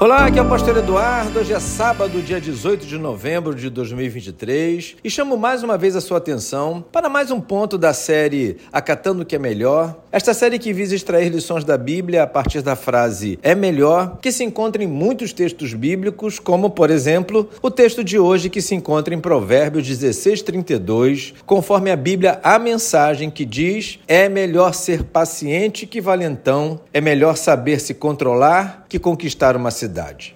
Olá, aqui é o Pastor Eduardo. Hoje é sábado, dia 18 de novembro de 2023 e chamo mais uma vez a sua atenção para mais um ponto da série Acatando o que é Melhor. Esta série que visa extrair lições da Bíblia a partir da frase é melhor, que se encontra em muitos textos bíblicos, como, por exemplo, o texto de hoje que se encontra em Provérbios 16, 32, conforme a Bíblia, a mensagem que diz: é melhor ser paciente que valentão, é melhor saber se controlar que conquistar uma cidade.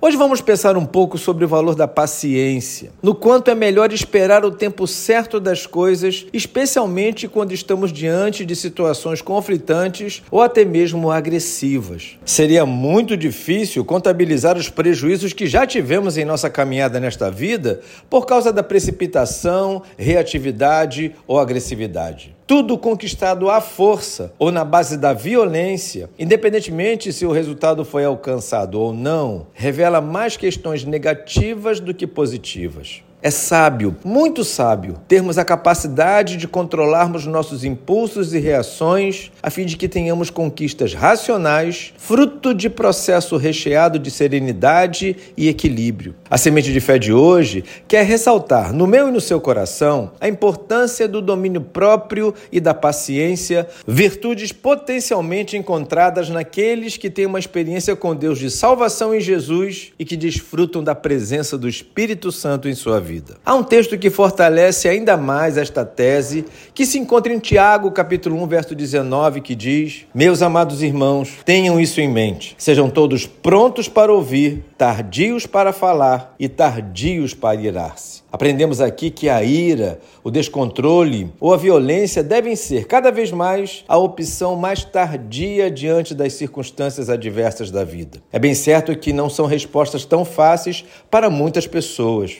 Hoje vamos pensar um pouco sobre o valor da paciência, no quanto é melhor esperar o tempo certo das coisas, especialmente quando estamos diante de situações conflitantes ou até mesmo agressivas. Seria muito difícil contabilizar os prejuízos que já tivemos em nossa caminhada nesta vida por causa da precipitação, reatividade ou agressividade tudo conquistado à força ou na base da violência, independentemente se o resultado foi alcançado ou não, revela mais questões negativas do que positivas. É sábio, muito sábio, termos a capacidade de controlarmos nossos impulsos e reações a fim de que tenhamos conquistas racionais, fruto de processo recheado de serenidade e equilíbrio. A semente de fé de hoje quer ressaltar no meu e no seu coração a importância do domínio próprio e da paciência, virtudes potencialmente encontradas naqueles que têm uma experiência com Deus de salvação em Jesus e que desfrutam da presença do Espírito Santo em sua vida vida. Há um texto que fortalece ainda mais esta tese, que se encontra em Tiago, capítulo 1, verso 19, que diz: Meus amados irmãos, tenham isso em mente. Sejam todos prontos para ouvir, tardios para falar e tardios para irar-se. Aprendemos aqui que a ira, o descontrole ou a violência devem ser cada vez mais a opção mais tardia diante das circunstâncias adversas da vida. É bem certo que não são respostas tão fáceis para muitas pessoas.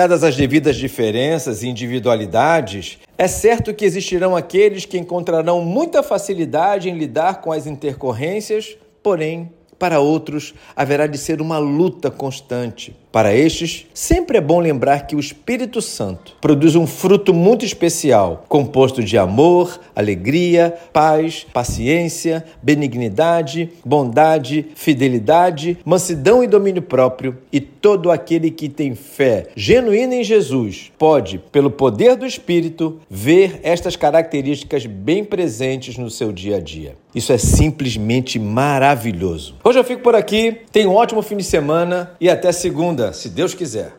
Respeitadas as devidas diferenças e individualidades, é certo que existirão aqueles que encontrarão muita facilidade em lidar com as intercorrências, porém para outros, haverá de ser uma luta constante. Para estes, sempre é bom lembrar que o Espírito Santo produz um fruto muito especial, composto de amor, alegria, paz, paciência, benignidade, bondade, fidelidade, mansidão e domínio próprio. E todo aquele que tem fé genuína em Jesus pode, pelo poder do Espírito, ver estas características bem presentes no seu dia a dia. Isso é simplesmente maravilhoso. Hoje eu fico por aqui, tenha um ótimo fim de semana e até se Deus quiser.